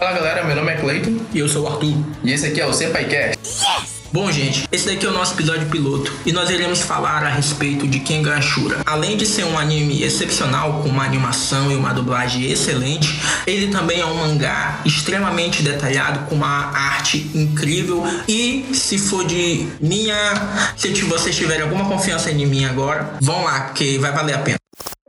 Fala galera, meu nome é Cleiton E eu sou o Arthur. e esse aqui é o Senpaicast. Bom, gente, esse daqui é o nosso episódio piloto e nós iremos falar a respeito de Kengan Ashura. Além de ser um anime excepcional, com uma animação e uma dublagem excelente, ele também é um mangá extremamente detalhado, com uma arte incrível. E se for de minha. Se vocês tiverem alguma confiança em mim agora, vão lá, porque vai valer a pena.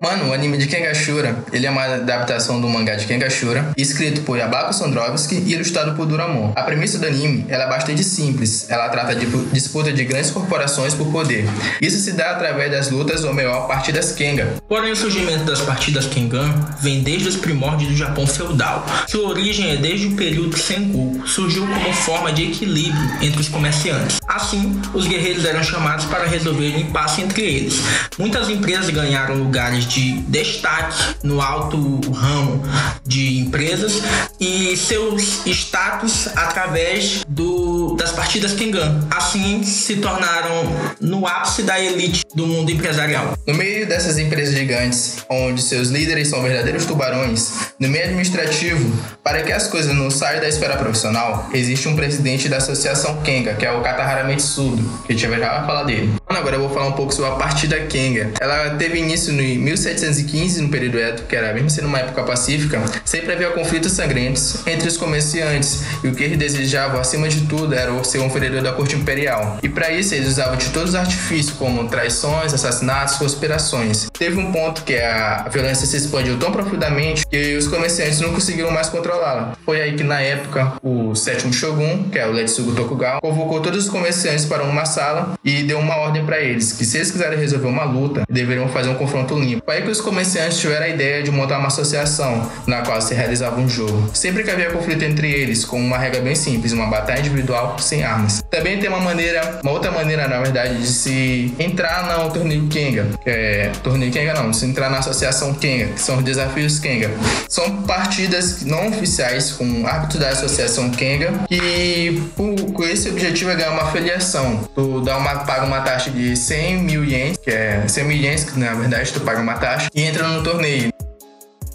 Mano, o anime de Kengashura, ele é uma adaptação do mangá de Kengashura, escrito por Yabako Sondrovski e ilustrado por Duramon. A premissa do anime é bastante simples. Ela trata de disputa de grandes corporações por poder. Isso se dá através das lutas ou melhor, partidas Kenga. Porém, o surgimento das partidas Kengan vem desde os primórdios do Japão feudal. Sua origem é desde o período Sengoku. Surgiu como forma de equilíbrio entre os comerciantes. Assim, os guerreiros eram chamados para resolver o impasse entre eles. Muitas empresas ganharam lugares de destaque no alto ramo de empresas e seus status através do, das partidas Kengan. Assim, se tornaram no ápice da elite do mundo empresarial. No meio dessas empresas gigantes, onde seus líderes são verdadeiros tubarões, no meio administrativo, para que as coisas não saiam da esfera profissional, existe um presidente da associação Kenga, que é o Katahara Mitsudo, que a gente já vai falar dele. Agora eu vou falar um pouco sobre a partida Kenga. Ela teve início no 1715, no período Edo, que era mesmo sendo uma época pacífica, sempre havia conflitos sangrentos entre os comerciantes, e o que eles desejavam, acima de tudo, era ser um vereador da corte imperial. E para isso eles usavam de todos os artifícios, como traições, assassinatos, conspirações. Teve um ponto que a violência se expandiu tão profundamente que os comerciantes não conseguiram mais controlá-la. Foi aí que, na época, o sétimo shogun, que é o Letsugo Tokugawa, convocou todos os comerciantes para uma sala e deu uma ordem para eles, que se eles quiserem resolver uma luta, deveriam fazer um confronto limpo. Foi aí que os comerciantes tiveram a ideia de montar uma associação, na qual se realizava um jogo. Sempre que havia conflito entre eles, com uma regra bem simples, uma batalha individual sem armas. Também tem uma maneira, uma outra maneira, na verdade, de se entrar no torneio Kenga, é torneio Kenga não, se entrar na associação Kenga, que são os desafios Kenga. São partidas não oficiais com árbitros da associação Kenga que com esse objetivo é ganhar uma filiação. Tu dá uma, paga uma taxa de 100 mil ienes, que é 100 mil ienes, que na verdade tu paga uma taxa, e entra no torneio.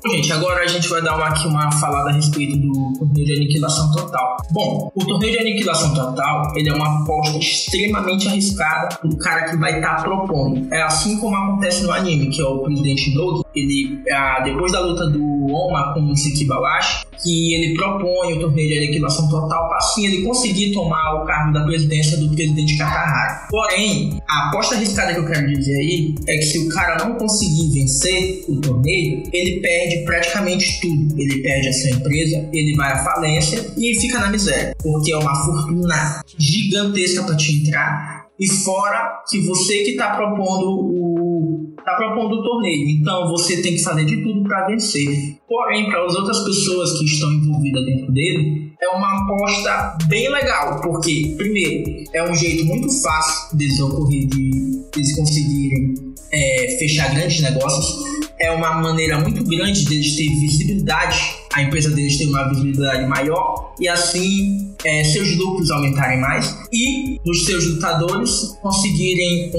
Gente, agora a gente vai dar uma, aqui uma falada a respeito do torneio de aniquilação total. Bom, o torneio de aniquilação total, ele é uma aposta extremamente arriscada do cara que vai estar tá propondo. É assim como acontece no anime, que é o presidente Nogi, ele, ah, depois da luta do Oma com o Sekibawashi, que ele propõe o torneio de aniquilação total para assim ele conseguir tomar o cargo da presidência do presidente Katahara. Porém, a aposta arriscada que eu quero dizer aí é que se o cara não conseguir vencer o torneio, ele perde praticamente tudo. Ele perde a sua empresa, ele vai à falência e fica na miséria, porque é uma fortuna gigantesca para te entrar. E fora que você que está propondo o tá propondo o torneio, então você tem que fazer de tudo para vencer. Porém, para as outras pessoas que estão envolvidas dentro dele, é uma aposta bem legal, porque primeiro é um jeito muito fácil deles ocorrer de eles conseguirem é, fechar grandes negócios. É uma maneira muito grande deles ter visibilidade, a empresa deles ter uma visibilidade maior e assim é, seus lucros aumentarem mais e os seus lutadores conseguirem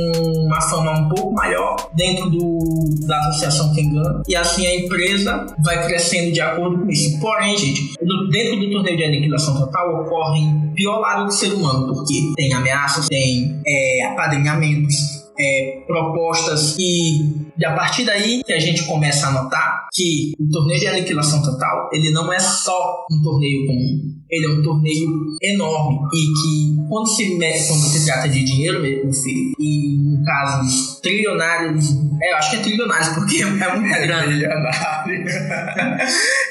uma fama um pouco maior dentro do, da associação Kengan e assim a empresa vai crescendo de acordo com isso. Porém, gente, dentro do torneio de aniquilação total ocorrem pior lado do ser humano, porque tem ameaças, tem é, apadrinhamentos, é, propostas e, e a partir daí que a gente começa a notar que o torneio de aniquilação total ele não é só um torneio comum ele é um torneio enorme e que quando se mete, quando se trata de dinheiro meu filho e em casos trilionários é, eu acho que é trilionários porque é muita grana Milionário.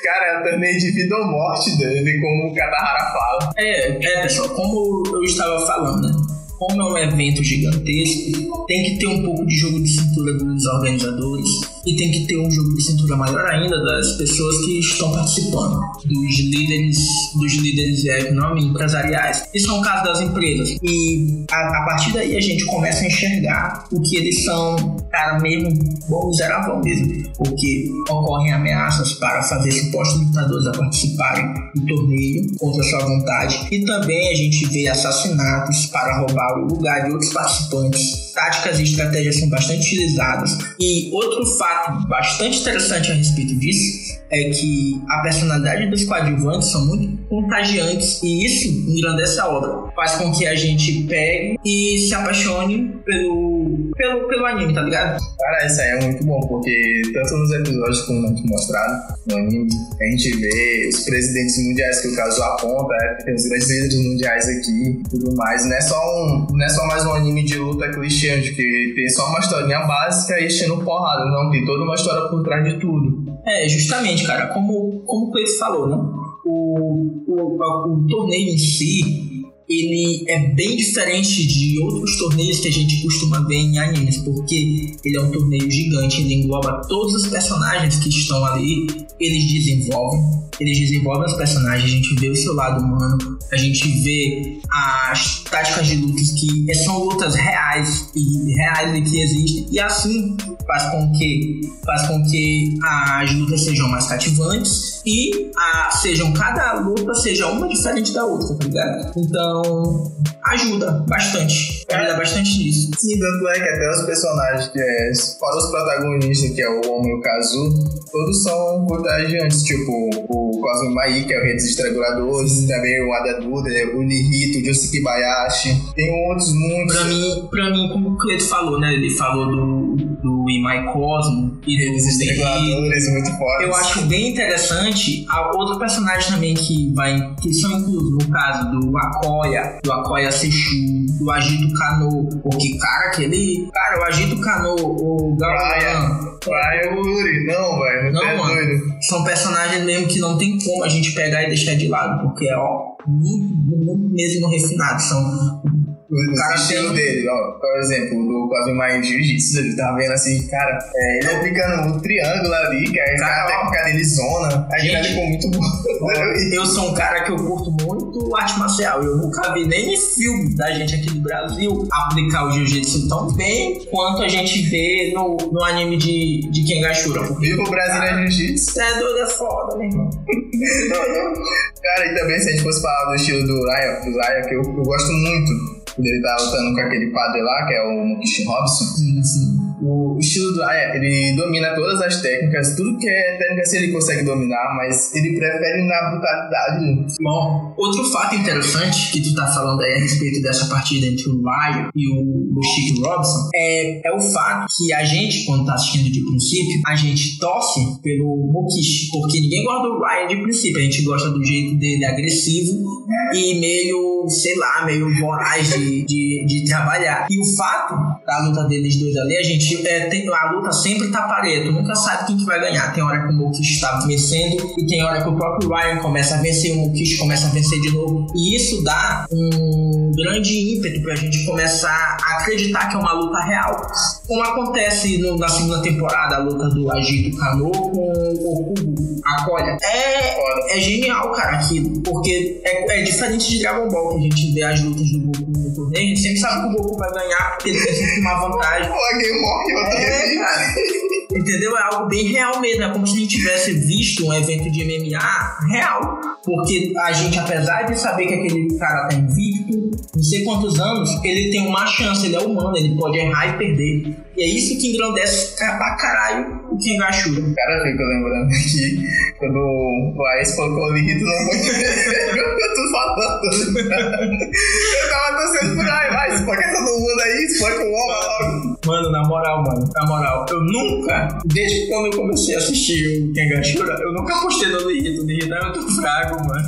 Cara, é um torneio de vida ou morte dele, como o Katahara fala. é, é pessoal como eu estava falando né? Como é um evento gigantesco, tem que ter um pouco de jogo de cintura dos organizadores e tem que ter um jogo de cintura maior ainda das pessoas que estão participando, dos líderes, dos líderes é, nome, empresariais. Isso é um caso das empresas. E a, a, partir daí a gente começa a enxergar o que eles são, cara, mesmo bom miserável mesmo, porque ocorrem ameaças para fazer supostos lutadores a participarem do torneio contra sua vontade e também a gente vê assassinatos para roubar o lugar de outros participantes. Táticas e estratégias são bastante utilizadas. E outro fato bastante interessante a respeito disso é que a personalidade dos coadjuvantes são muito contagiantes e isso engrandece a obra. Faz com que a gente pegue e se apaixone pelo, pelo, pelo anime, tá ligado? Cara, isso aí é muito bom, porque tanto nos episódios como muito mostrado no anime, a gente vê os presidentes mundiais que o caso aponta, é, tem os grandes líderes mundiais aqui e tudo mais. Não é só um, não é só mais um anime de luta clichê, de que tem só uma historinha básica e enchendo porrada, não, tem toda uma história por trás de tudo. É, justamente, cara, como, como o Cleiton falou, né? O, o, o torneio em si, ele é bem diferente de outros torneios que a gente costuma ver em animes, porque ele é um torneio gigante, ele engloba todos os personagens que estão ali, eles desenvolvem, eles desenvolvem os personagens, a gente vê o seu lado humano, a gente vê as táticas de lutas que são lutas reais e reais e que existem, e assim faz com que faz com que as lutas sejam mais cativantes e a, sejam cada luta seja uma diferente da outra, tá ligado? Então ajuda bastante, ajuda bastante nisso. Sim, tanto é que até os personagens que é, fora os protagonistas, que é o Homem e o Kazu, todos são contagiantes, tipo o Cosmo Mai, que é o Rei dos Estranguladores, também o Ada Duda, o Nihito, o Josuke Bayashi, tem outros muitos. Pra mim, pra mim, como o Cleto falou, né, ele falou do, do Imai Cosmo e Rei dos Estranguladores, muito fortes. Eu acho bem interessante a outro personagem também que vai que são inclusos no caso do Akoya, do Akoya Sechu, do Agito Kano, porque cara, aquele cara, o Agito Kano, o Gaoyan, Praia Uri, não, velho, não, é mano, doido. são personagens mesmo que não tem como a gente pegar e deixar de lado, porque é ó, muito, muito mesmo refinado, são O cara estilo dele, ó, por exemplo, do Cosmo Mai Jiu-Jitsu, ele tá vendo assim, cara, é, ele aplicando um triângulo ali, que é a Cara, técnica dele zona, a gente Gente. ficou muito bom. Eu sou um cara que eu curto muito arte marcial. Eu nunca vi nem em filme da gente aqui do Brasil aplicar o jiu-jitsu tão bem quanto a gente vê no, no anime de, de Kengashura. Viva o Brasília Jiu-Jitsu. você é doido, é foda, meu irmão. Cara, e também se a gente fosse falar do estilo do Raya, do Raya que eu, eu gosto muito. Quando ele tá lutando com aquele padre lá, que é o Mukishi Robson. Sim, sim. O estilo do Raya, ele domina todas as técnicas, tudo que é técnica ele consegue dominar, mas ele prefere na brutalidade. Bom, outro fato interessante que tu tá falando aí a respeito dessa partida entre o Ryan e o, Chico Robson é, é o fato que a gente, quando tá assistindo de princípio, a gente torce pelo Mokishi, porque ninguém gosta do Ryan de princípio, a gente gosta do jeito dele agressivo e meio, sei lá, meio voraz de, de, de trabalhar. E o fato da luta deles dois ali, a gente é, tem, a luta sempre tá parelha, nunca sabe quem que vai ganhar. Tem hora que o Mokishi tá vencendo e tem hora que o próprio Ryan começa a vencer, o Mokishi começa a vencer de novo. E isso dá um grande ímpeto pra gente começar a acreditar que é uma luta real. Como acontece no- na segunda temporada, a luta do Agito Kano com o Okubo, a Colha. É, é genial, cara, aquilo. Porque é, é diferente de Dragon Ball, que a gente vê as lutas do Goku no torneio, a gente sempre sabe que o Goku vai ganhar, porque ele tem sempre uma vantagem. Pô, alguém morre, eu É, cara. Entendeu? É algo bem real mesmo. É como se a gente tivesse visto um evento de MMA real. Porque a gente, apesar de saber que aquele cara tá invicto, não sei quantos anos, ele tem uma chance, ele é humano, ele pode errar e perder. E é isso que engrandece pra caralho o Kengashura. Cara, fico lembrando que quando o Ais colocou o Lito não foi eu tô falando. Eu tava torcendo por aí, vai, espanca todo mundo aí, espanca o homem logo. Mano, na moral, mano, na moral, eu nunca, desde quando eu comecei a assistir o Kengashura, eu nunca apostei no Nihito. O Nihito é muito fraco, mano.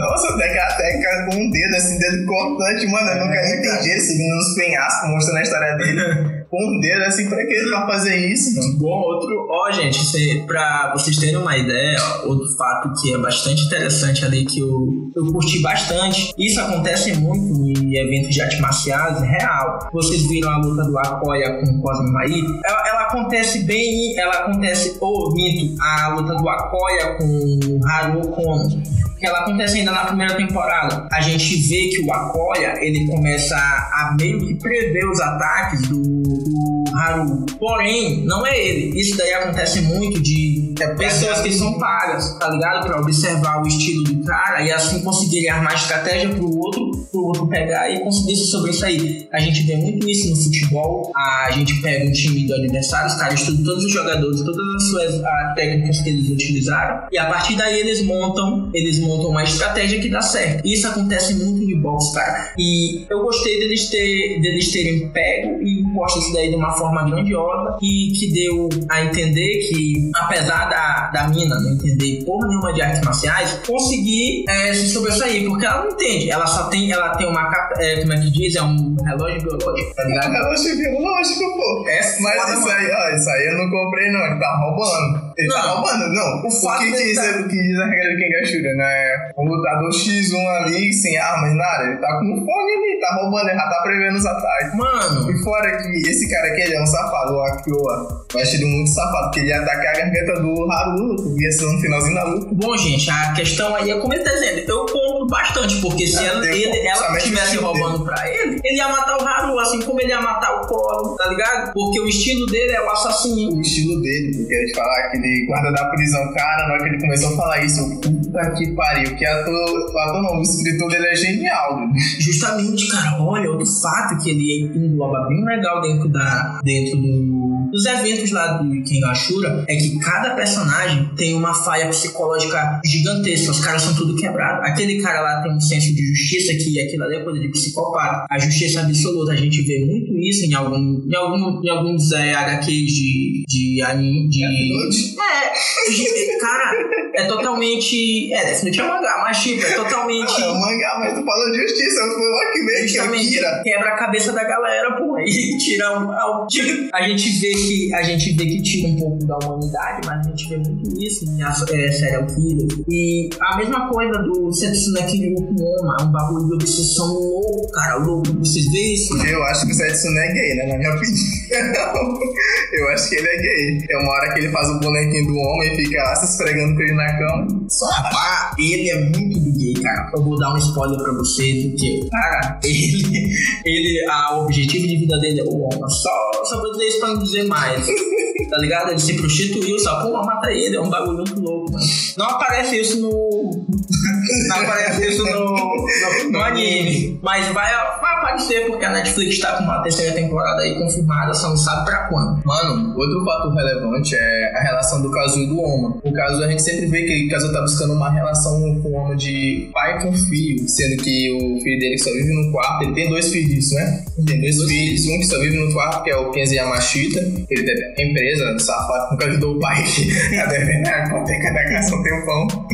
Nossa, até aquela técnica com um dedo, assim, dedo cortante, mano, eu nunca É, entendi ele subindo nos penhascos, mostrando a história dele. Com um dedo, assim, pra que ele vai fazer isso, mano? Bom, outro. Ó, gente, cê, pra vocês terem uma ideia, outro fato que é bastante interessante ali, que eu, eu curti bastante. Isso acontece muito em eventos de artes marciais, real. Vocês viram a luta do Akoya com o Cosmo Mai? Ela, ela acontece bem. Ela acontece. Ô, minto, a luta do Akoya com o Haru Kono que ela acontece ainda na primeira temporada. A gente vê que o Akoya, ele começa a, meio que prever os ataques do, do Haru. Porém, não é ele. Isso daí acontece muito de é pessoas que são pagas, tá ligado? Pra observar o estilo do cara e assim conseguirem armar estratégia pro outro, pro outro pegar e conseguir se sobressair. A gente vê muito isso no futebol, a gente pega um time do adversário, os caras estudam todos os jogadores, todas as suas a, técnicas que eles utilizaram, e a partir daí eles montam, eles montam uma estratégia que dá certo. Isso acontece muito de boxe, cara. E eu gostei deles, ter, deles terem pego e posto isso daí de uma forma grandiosa e que deu a entender que, apesar da, da mina não entender porra nenhuma de artes marciais, conseguir é, se sobressair, porque ela não entende. Ela só tem, ela tem uma, é, como é que diz? É um relógio biológico, tá ligado? relógio biológico, pô. É, Mas isso aí, ó, isso aí eu não comprei, não. Ele tá roubando. Ele tá não, roubando, não. O, o que, diz, tá... o que diz a regra de Kengashura, né? O lutador X1 ali, sem armas, nada, ele tá com fone ali, tá roubando, ele já tá prevendo os ataques. Mano. E fora que esse cara aqui, ele é um safado, o Akioa. Acho ele muito safado, porque ele ia atacar a garganta do Haru, que ia ser no finalzinho da luta. Bom, gente, a questão aí é como ele tá dizendo. Eu compro bastante, porque se é, ela, ele, ela estivesse roubando dele. pra ele, ele ia matar o Haru, assim como ele ia matar o Colo, tá ligado? Porque o estilo dele é o assassino. O estilo dele, porque a gente falar que ele guarda da prisão, cara, na hora que ele começou a falar isso, puta que pariu, que ator, o ator não, o escritor dele é genial. Justamente, cara, olha, outro fato que ele engloba bem legal dentro da dentro do, dos eventos lá do Kengashura é que cada personagem tem uma falha psicológica gigantesca, os caras são tudo quebrados. Aquele cara lá tem um senso de justiça que aquilo ali é coisa de psicopata. A justiça absoluta, a gente vê muito isso em, algum, em, algum, em alguns é, HQs de, de anime. De, é, cara, é totalmente. É, Death Note é mangá, mas tipo, é totalmente. Não, é mangá, mas tu fala justiça, foi lá que vem, que quebra a cabeça da galera, pô, e tira um, a gente vê que a gente vê que tira um pouco da humanidade, mas a gente vê muito isso em é, serial killer. E a mesma coisa do Setsuna Kiriyukuma, é um bagulho de obsessão louco, cara, louco. Vocês veem isso? Eu acho que o Setsuna é gay, né? Na minha opinião. Eu acho que ele é gay. É uma hora que ele faz o bonequinho do homem e fica lá se esfregando com ele na cama. Só rapaz, ele é muito gay, cara. Eu vou dar um spoiler pra vocês, porque, cara, ele, ele, a, o objetivo de vida dele é o homem. Só, só vou dizer isso pra não dizer mais. tá ligado? Ele se prostituiu, só pô, mata ele, é um bagulho muito louco, mano. Não aparece isso no. não aparece isso no, no, no anime. Mas vai, vai aparecer porque a Netflix tá com uma terceira temporada aí confirmada, só não sabe pra quando. Mano, outro fato relevante é a relação do Kazu e do Oma. O caso a gente sempre vê que o Kazu tá buscando uma relação com o Oma de pai com filho, sendo que o filho dele só vive no quarto. Ele tem dois filhos, né? Tem dois, dois filhos. Um que só vive no quarto, que é o Kenzi Yamashita. Ele tem empresa, safado, nunca ajudou o pai a devendo a hipoteca da casa um tempão.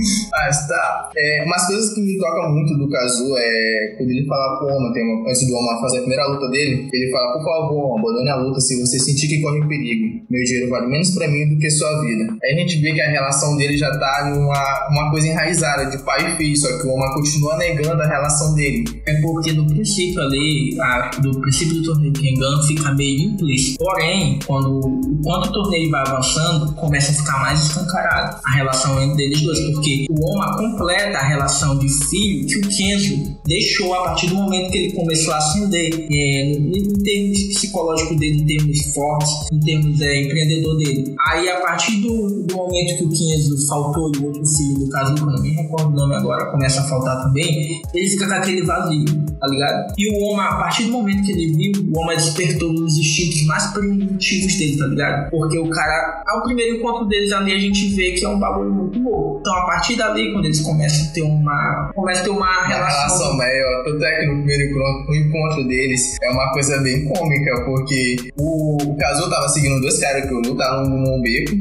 Mas tá. É, umas coisas que me tocam muito do Kazu é quando ele fala pro Oma, tem uma, antes do Oma fazer a primeira luta dele, ele fala, por favor, abandone a luta se você sentir que corre perigo. Meu dinheiro vale menos pra mim do que sua vida. Aí a gente vê que a relação dele já tá numa uma coisa enraizada de pai e filho, só que o Oma continua negando a relação dele. É porque no princípio ali, a, do princípio do torneio Kengan fica meio implícito. Porém, quando, quando o torneio vai avançando, começa a ficar mais escancarado a relação entre eles dois, porque o Oma completa a relação de filho que o Kenzo deixou a partir do momento que ele começou a ascender é, em termos psicológicos dele, em termos fortes, em termos é, empreendedor dele. Aí, a partir do, do momento que o Kenzo faltou e o outro filho, do caso, eu não me recordo o nome agora, começa a faltar também, ele fica com aquele vazio, tá ligado? E o Oma, a partir do momento que ele viu, o Oma despertou os instintos mais primitivos dele, tá ligado? Porque o cara, ao primeiro encontro deles ali, a gente vê que é um bagulho muito louco. Então, a partir dali, quando eles começam a ter uma. Começa a ter uma, relação. relação maior. Tanto é que no primeiro encontro, no encontro deles é uma coisa bem cômica, porque o, o Kazu tava seguindo dois caras que lutaram num beco.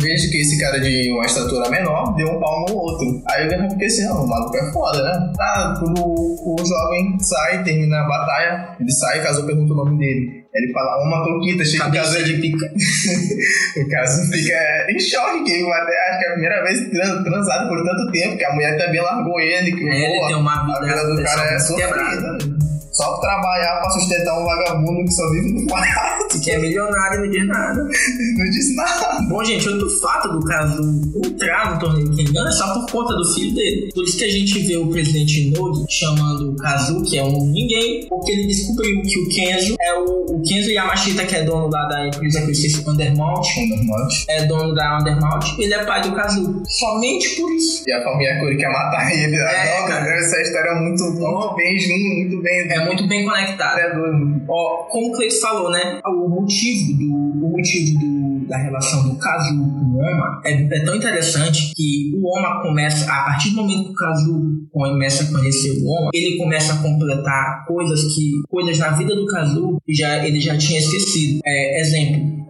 Vejo que esse cara de uma estatura menor deu um pau no outro. Aí eu fiquei assim, não, o maluco é foda, né? Ah, quando o, o jovem sai, termina a batalha, ele sai e Kazu pergunta o nome dele. Ele fala uma toquita, chega em casa de pica. o caso fica em choque, até acho que é a primeira vez trans, transado por tanto tempo, que a mulher também largou ele, que é, ele tem uma vida, a vida do cara é sofrida. Só trabalhar pra sustentar um vagabundo que só vive no quarto. Que é milionário não diz nada. Não diz nada. Bom, gente, outro fato do caso entrar no torneio Kengan é só por conta do filho dele. Por isso que a gente vê o presidente Nodi chamando o Kazu, que é um ninguém, porque ele descobriu que o Kenzo é o, o Kenzo Yamashita, que é dono lá da empresa que eu esqueci, Undermount. Undermount. É dono da Undermount. Ele é pai do Kazu. Somente por isso. E a família Kuri quer matar ele. É, Não, cara. Essa história é muito, muito bem muito bem. É muito bem conectado. É. Ó, como o Cleiton falou, né? O motivo do, o motivo do, da relação do Kazu com o Oma é, é tão interessante que o Oma começa, a partir do momento que o Kazu começa a conhecer o Oma, ele começa a completar coisas que, coisas na vida do Kazu que já, ele já tinha esquecido. É, exemplo,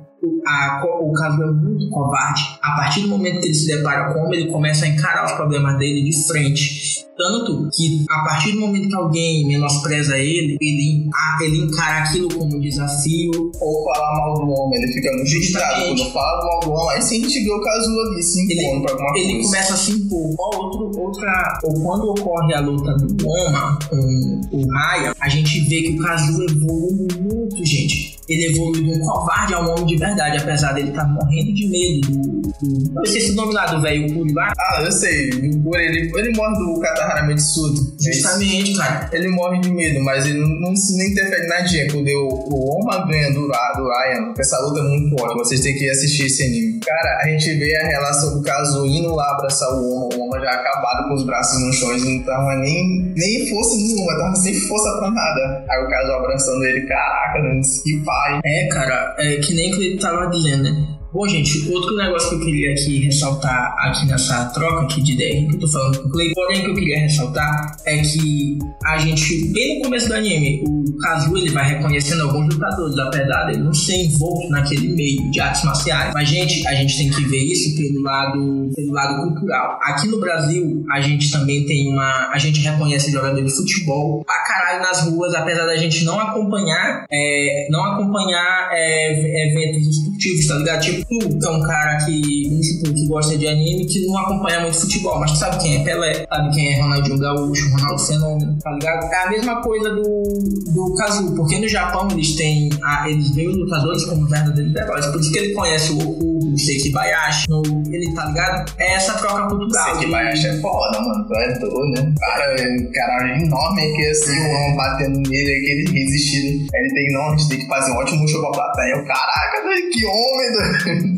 a, o Kazu é muito covarde. A partir do momento que ele se depara com ele começa a encarar os problemas dele de frente. Tanto que a partir do momento que alguém menospreza ele, ele, ele encara aquilo como um desafio. Ou falar mal do homem, ele fica muito. Justamente. Quando fala mal do homem, aí sim a gente vê o caso ali se impondo pra alguma Ele coisa. começa a se impor. Ó, outro, outra, ou quando ocorre a luta do Oma com o Raya, a gente vê que o Kazu evolui muito, gente. Ele evolui de um covarde a um homem de verdade, apesar dele estar morrendo de medo do. do eu esqueci o nome lá do velho Kuri lá. Ah, eu sei. Por ele, ele morre do Katahara Metsudo. Justamente, cara. Ele morre de medo, mas ele não, não se nem interfere na dia. Quando o, o Oma ganha do, do Ryan, essa luta é muito forte. Vocês têm que assistir esse anime. Cara, a gente vê a relação do Kazu indo lá abraçar o Oma. O Oma já acabado com os braços no chão. Ele não tava nem, nem força nenhuma, tava sem força pra nada. Aí o Kazu abraçando ele. Caraca, mano, que pai. É, cara, é que nem que ele tava dizendo, né? Bom, gente, outro negócio que eu queria aqui ressaltar aqui nessa troca aqui de ideia que eu tô falando com o Clay, porém que eu queria ressaltar é que a gente, bem no começo do anime, o Kazu ele vai reconhecendo alguns lutadores, apesar dele não ser envolto naquele meio de artes marciais. Mas, gente, a gente tem que ver isso pelo lado, pelo lado cultural. Aqui no Brasil, a gente também tem uma. A gente reconhece jogador de futebol pra caralho nas ruas, apesar da gente não acompanhar, é, não acompanhar é, eventos esportivos, tá ligado? Tipo, tu, é um cara que, supor, que gosta de anime, que não acompanha muito futebol, mas tu sabe quem é Pelé, sabe quem é Ronaldinho Gaúcho, Ronaldo Fenômeno, tá ligado? É a mesma coisa do, do Kazu, porque no Japão eles têm, a, eles veem os lutadores como verdadeiros heróis, por isso que ele conhece o Goku, o Sekibayashi, no, ele tá ligado? É essa troca cultural. Sei que de- Bayashi é foda, mano. Tu é doido, né? Cara, o cara é enorme aqui, assim, o homem batendo nele, aquele resistindo. Ele tem, não, a gente tem que fazer um ótimo show pra plateia. Eu, caraca, que homem, doido.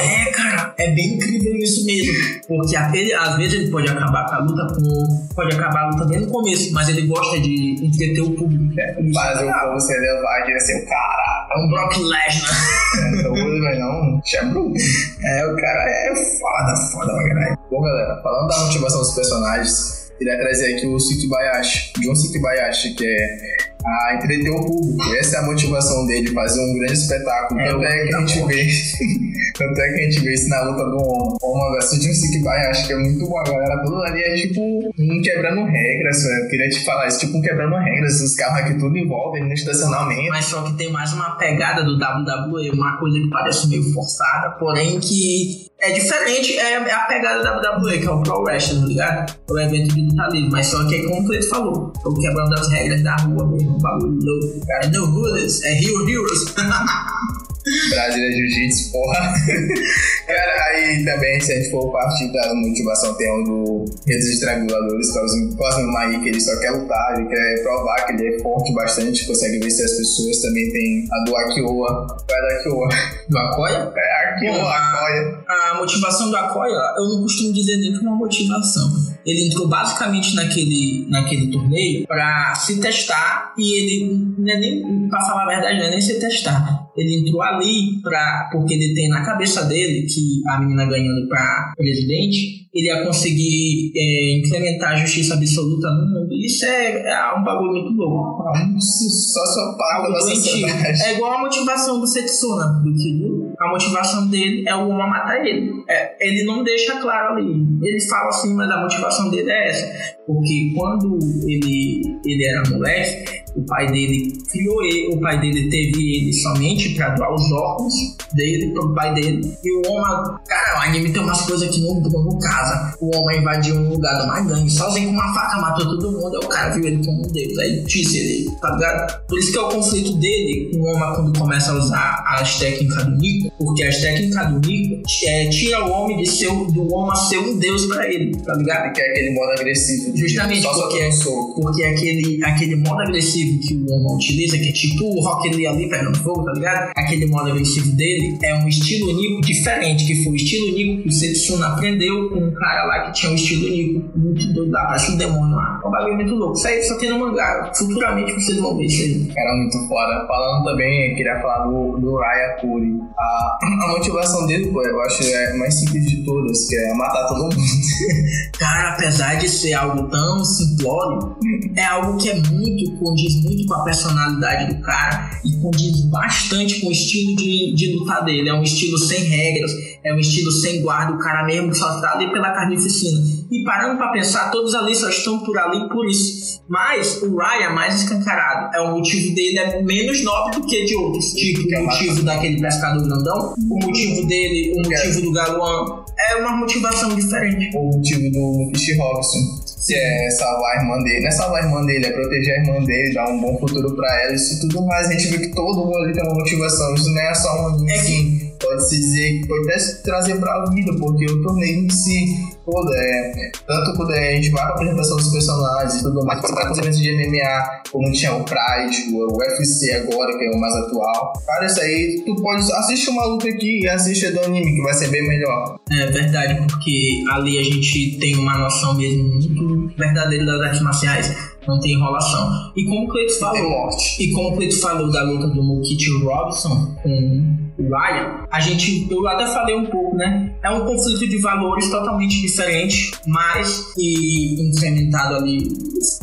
É. É, cara, é bem incrível isso mesmo. Porque às vezes ele pode acabar com a luta com. Pode acabar a luta bem no começo, mas ele gosta de entreter o público. É, é Fazer o legal. povo se elevar aqui, assim, o caraca. É um Brock Lesnar. É doido, mas não. É bruto. É, o cara é foda, foda pra caralho. Bom, galera, falando da motivação dos personagens, queria trazer aqui o Sukibayashi, John Sukibayashi, que é a entreter o público. Essa é a motivação dele, fazer um grande espetáculo. É, Tanto é que a gente vê. Tanto é que a gente vê isso na luta do Oma versus John Sukibayashi, que é muito bom. A galera toda ali é tipo um quebrando regras, velho. Eu queria te falar isso, tipo um quebrando regras. Os carros aqui tudo envolvem no estacionamento. Mas só que tem mais uma pegada do WWE, uma coisa que parece meio forçada, porém que é diferente, é a pegada da WWE, que é o Pro Wrestling, tá ligado? O evento de luta livre. Mas só que é como o Cleiton falou, é o quebrando das regras da rua mesmo, bagulho louco. Cara, no Hooders, é Hero Heroes. Brasília Jiu-Jitsu, porra. Cara, aí também, se a gente for partir da motivação, tem um do Redes Estranguladores, Cosme Cosme Maí, que ele só quer lutar, ele quer provar que ele é forte bastante, consegue vencer as pessoas. Também tem a do Akioa. Qual é a do Akioa? Do Akoya? É Akioa, Akoya. A motivação do Akoya, eu não costumo dizer nem que é uma motivação. Ele entrou basicamente naquele, naquele torneio pra se testar e ele, não é nem, pra falar a verdade, não é nem se testar. Ele entrou ali pra, porque ele tem na cabeça dele que a menina ganhando pra presidente, ele ia conseguir é, implementar a justiça absoluta no mundo. Isso é, é um bagulho muito louco. Um sociopata da sociedade. É igual a motivação do Setsuna, do Kiryu. A motivação dele é o Uma matar ele. É, ele não deixa claro ali. Ele fala assim, mas a motivação dele é essa. Porque quando ele, ele era moleque, o pai dele criou ele, o pai dele teve ele somente para doar os órgãos dele pro pai dele. E o homem, cara, o anime tem umas coisas que não no casa. O homem invadiu um lugar de uma gangue sozinho com uma faca, matou todo mundo. Aí o cara viu ele como um deus. Aí disse ele, tá ligado? Por isso que é o conflito dele com o homem quando começa a usar as técnicas do Nico, porque as técnicas do Nico é, tira o homem de ser, do homem a ser um deus pra ele, tá ligado? Que é aquele modo agressivo. Justamente Só porque, é, porque é aquele, aquele modo agressivo que o homem utiliza, que é tipo o Rock Lee ali pegando fogo, tá ligado? Aquele modo agressivo dele é um estilo Nico diferente, que foi o estilo Nico que o Setsuna aprendeu com um cara lá que tinha um estilo Nico muito doido lá, parece um demônio lá. Um bagulho muito louco. Isso aí só tem no mangá. Futuramente vocês vão ver isso aí. Era muito foda. Falando também, eu queria falar do, do Raya Kuri. A, a motivação dele, pô, eu acho é a mais simples de todas, que é matar todo mundo. Cara, apesar de ser algo tão simplório, é algo que é muito, condiz muito com a personalidade do cara e condiz bastante com o estilo de, de lutar dele. É um estilo sem regras, é um estilo sem guarda, o cara mesmo só tá ali pela carnificina. E parando pra pensar, todos ali só estão por ali por isso. Mas o Ryan é mais escancarado. É o motivo dele é menos nobre do que de outros. Tipo, o motivo daquele pescador grandão, o motivo dele, o motivo do Galuan. É uma motivação diferente. o motivo do Fish Robson. Se é salvar a irmã dele. Não é salvar a irmã dele, é proteger a irmã dele, dar um bom futuro pra ela. Isso tudo mais, a gente vê que todo mundo ali tem uma motivação. Isso não é só um anime, É assim. Pode-se dizer que pode até se trazer pra vida, porque o torneio em si, todo é. Tanto quando a gente vai pra apresentação dos personagens e tudo mais, você com os eventos de MMA, como tinha o Pride, o UFC agora, que é o mais atual. Cara, isso aí, tu pode. Assiste uma luta aqui e assiste do anime, que vai ser bem melhor. É verdade, porque ali a gente tem uma noção mesmo muito verdadeira das artes marciais. Não tem enrolação. E como o Cleito Tem falou, e como o Cleito falou da luta do Mukit Robson com Ryan, a gente, eu até falei um pouco, né? É um conflito de valores totalmente diferente, mas que incrementado ali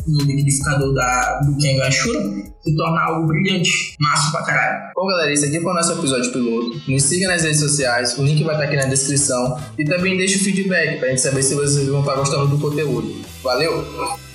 no liquidificador da, do Ken Ashura se torna algo brilhante, massa pra caralho. Bom, galera, esse aqui foi o nosso episódio piloto. Nos siga nas redes sociais, o link vai estar aqui na descrição. E também deixe o feedback pra gente saber se vocês vão estar gostando do conteúdo. Valeu!